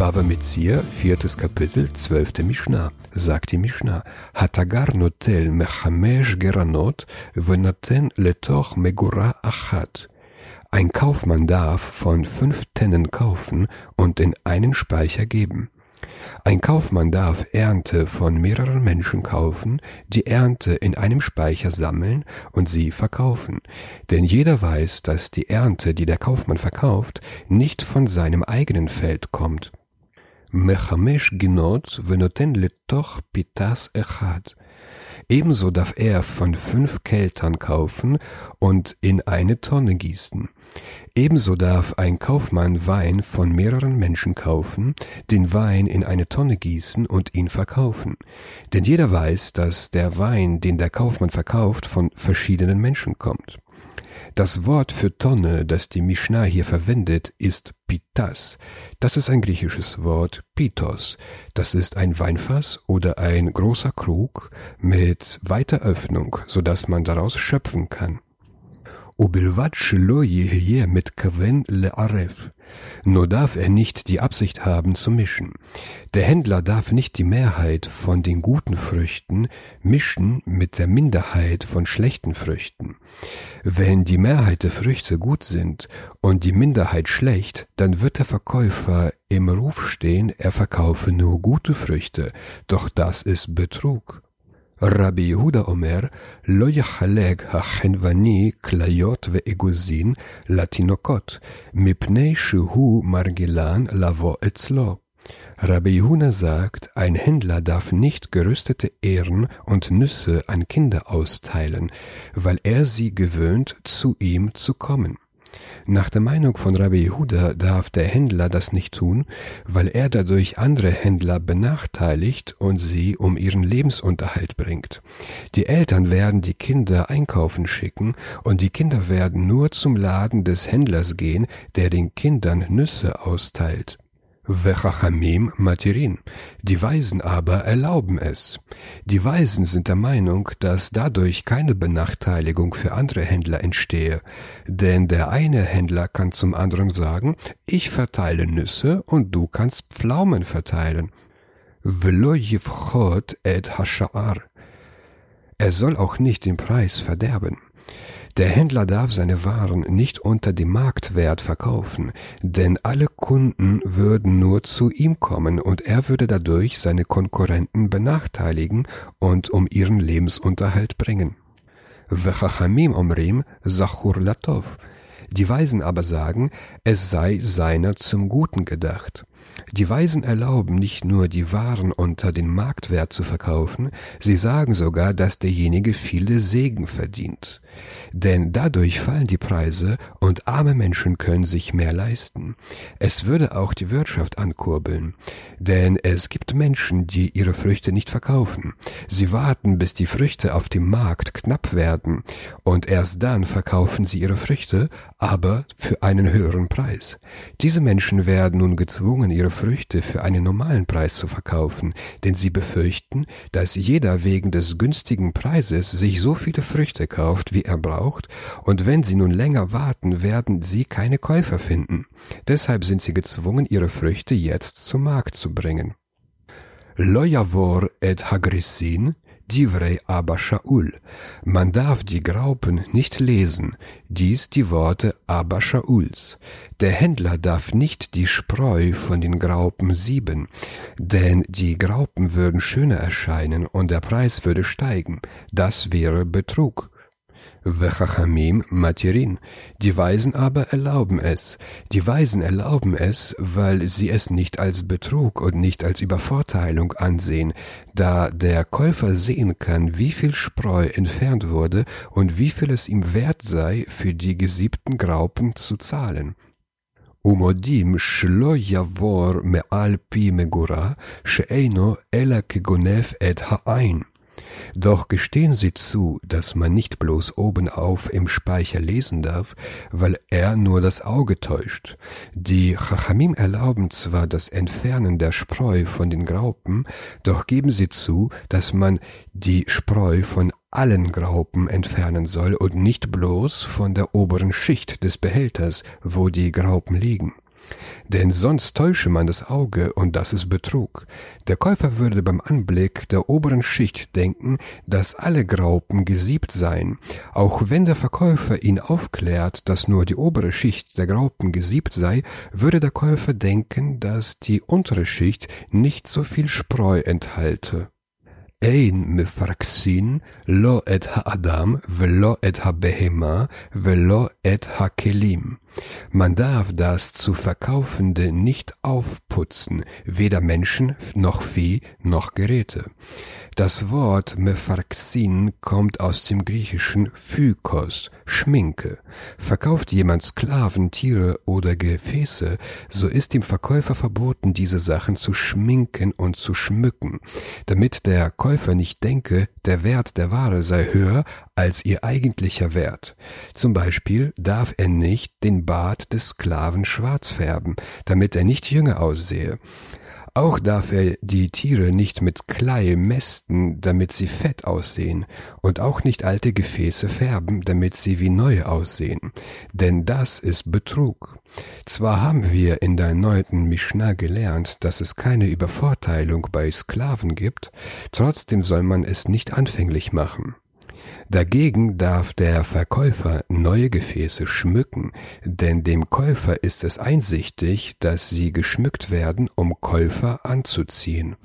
Bava Metzia, viertes Kapitel, zwölfte Mishnah, sagt die Mishnah, Hatagar notel mechamesh geranot venoten letoch megura achat. Ein Kaufmann darf von fünf Tennen kaufen und in einen Speicher geben. Ein Kaufmann darf Ernte von mehreren Menschen kaufen, die Ernte in einem Speicher sammeln und sie verkaufen. Denn jeder weiß, dass die Ernte, die der Kaufmann verkauft, nicht von seinem eigenen Feld kommt. Mechamesh ginot venoten letoch pitas echad. Ebenso darf er von fünf Keltern kaufen und in eine Tonne gießen. Ebenso darf ein Kaufmann Wein von mehreren Menschen kaufen, den Wein in eine Tonne gießen und ihn verkaufen. Denn jeder weiß, dass der Wein, den der Kaufmann verkauft, von verschiedenen Menschen kommt. Das Wort für Tonne, das die Mishnah hier verwendet, ist Pitas. Das ist ein griechisches Wort Pitos. Das ist ein Weinfass oder ein großer Krug mit weiter Öffnung, so sodass man daraus schöpfen kann. Ubelvat mit Kaven le'aref. Nur darf er nicht die Absicht haben zu mischen. Der Händler darf nicht die Mehrheit von den guten Früchten mischen mit der Minderheit von schlechten Früchten. Wenn die Mehrheit der Früchte gut sind und die Minderheit schlecht, dann wird der Verkäufer im Ruf stehen, er verkaufe nur gute Früchte, doch das ist Betrug. רבי יהודה אומר, לא יחלק החנווני כליות ואגוזין לתינוקות, מפני שהוא מרגילן לבוא אצלו. Rabbi Yehuda sagt, ein Händler darf nicht geröstete Ähren und Nüsse an Kinder austeilen, weil er sie gewöhnt, zu ihm zu kommen. Nach der Meinung von Rabbi Yehuda darf der Händler das nicht tun, weil er dadurch andere Händler benachteiligt und sie um ihren Lebensunterhalt bringt. Die Eltern werden die Kinder einkaufen schicken und die Kinder werden nur zum Laden des Händlers gehen, der den Kindern Nüsse austeilt. Vechachamim Matirin. Die Weisen aber erlauben es. Die Weisen sind der Meinung, dass dadurch keine Benachteiligung für andere Händler entstehe, denn der eine Händler kann zum anderen sagen, ich verteile Nüsse und du kannst Pflaumen verteilen. Velo et hasha'ar. Er soll auch nicht den Preis verderben. Der Händler darf seine Waren nicht unter dem Marktwert verkaufen, denn alle Kunden würden nur zu ihm kommen und er würde dadurch seine Konkurrenten benachteiligen und um ihren Lebensunterhalt bringen. Vechachamim omrim Zachur Latov. Die Weisen aber sagen, es sei seiner zum Guten gedacht. Die Weisen erlauben nicht nur die Waren unter den Marktwert zu verkaufen, sie sagen sogar, dass derjenige viele Segen verdient. Denn dadurch fallen die Preise und arme Menschen können sich mehr leisten. Es würde auch die Wirtschaft ankurbeln. Denn es gibt Menschen, die ihre Früchte nicht verkaufen. Sie warten, bis die Früchte auf dem Markt knapp werden und erst dann verkaufen sie ihre Früchte, aber für einen höheren Preis. Diese Menschen werden nun gezwungen, ihre Früchte für einen normalen Preis zu verkaufen, denn sie befürchten, dass jeder wegen des günstigen Preises sich so viele Früchte kauft, wie er braucht, und wenn sie nun länger warten, werden sie keine Käufer finden. Deshalb sind sie gezwungen, ihre Früchte jetzt zum Markt zu bringen. Lo yavor et hagrisin, Divrei Abba Shaul. Man darf die Graupen nicht lesen, dies die Worte Abba Shauls. Der Händler darf nicht die Spreu von den Graupen sieben, denn die Graupen würden schöner erscheinen und der Preis würde steigen. Das wäre Betrug. Vechachamim Matirin. Die Weisen aber erlauben es. Die Weisen erlauben es, weil sie es nicht als Betrug und nicht als Übervorteilung ansehen, da der Käufer sehen kann, wie viel Spreu entfernt wurde und wie viel es ihm wert sei, für die gesiebten Graupen zu zahlen. ומודים שלא יעבור מעל פי מגורה, שאינו אלא כגונב את העין. Doch gestehen Sie zu, dass man nicht bloß obenauf im Speicher lesen darf, weil er nur das Auge täuscht. Die Chachamim erlauben zwar das Entfernen der Spreu von den Graupen, doch geben sie zu, dass man die Spreu von allen Graupen entfernen soll und nicht bloß von der oberen Schicht des Behälters, wo die Graupen liegen Denn sonst täusche man das Auge und das ist Betrug. Der Käufer würde beim Anblick der oberen Schicht denken, dass alle Graupen gesiebt seien. Auch wenn der Verkäufer ihn aufklärt, dass nur die obere Schicht der Graupen gesiebt sei, würde der Käufer denken, dass die untere Schicht nicht so viel Spreu enthalte. אין מפרקסין לא את האדם ולא את הבהמה ולא את הכלים. man darf das zu Verkaufende nicht aufputzen, weder Menschen noch Vieh noch Geräte. Das Wort Mepharxin kommt aus dem griechischen Phykos, Schminke. Verkauft jemand Sklaven, Tiere oder Gefäße, so ist dem Verkäufer verboten, diese Sachen zu schminken und zu schmücken, damit der Käufer nicht denke, der Wert der Ware sei höher als ihr eigentlicher Wert. Zum Beispiel darf er nicht den Bart des Sklaven schwarz färben, damit er nicht jünger aussehe. Auch darf er die Tiere nicht mit Klei mästen, damit sie fett aussehen, und auch nicht alte Gefäße färben, damit sie wie neue aussehen, denn das ist Betrug. Zwar haben wir in der neunten Mishnah gelernt, dass es keine Übervorteilung bei Sklaven gibt, trotzdem soll man es nicht anfänglich machen. Dagegen darf der Verkäufer neue Gefäße schmücken, denn dem Käufer ist es einsichtig, dass sie geschmückt werden, um Käufer anzuziehen.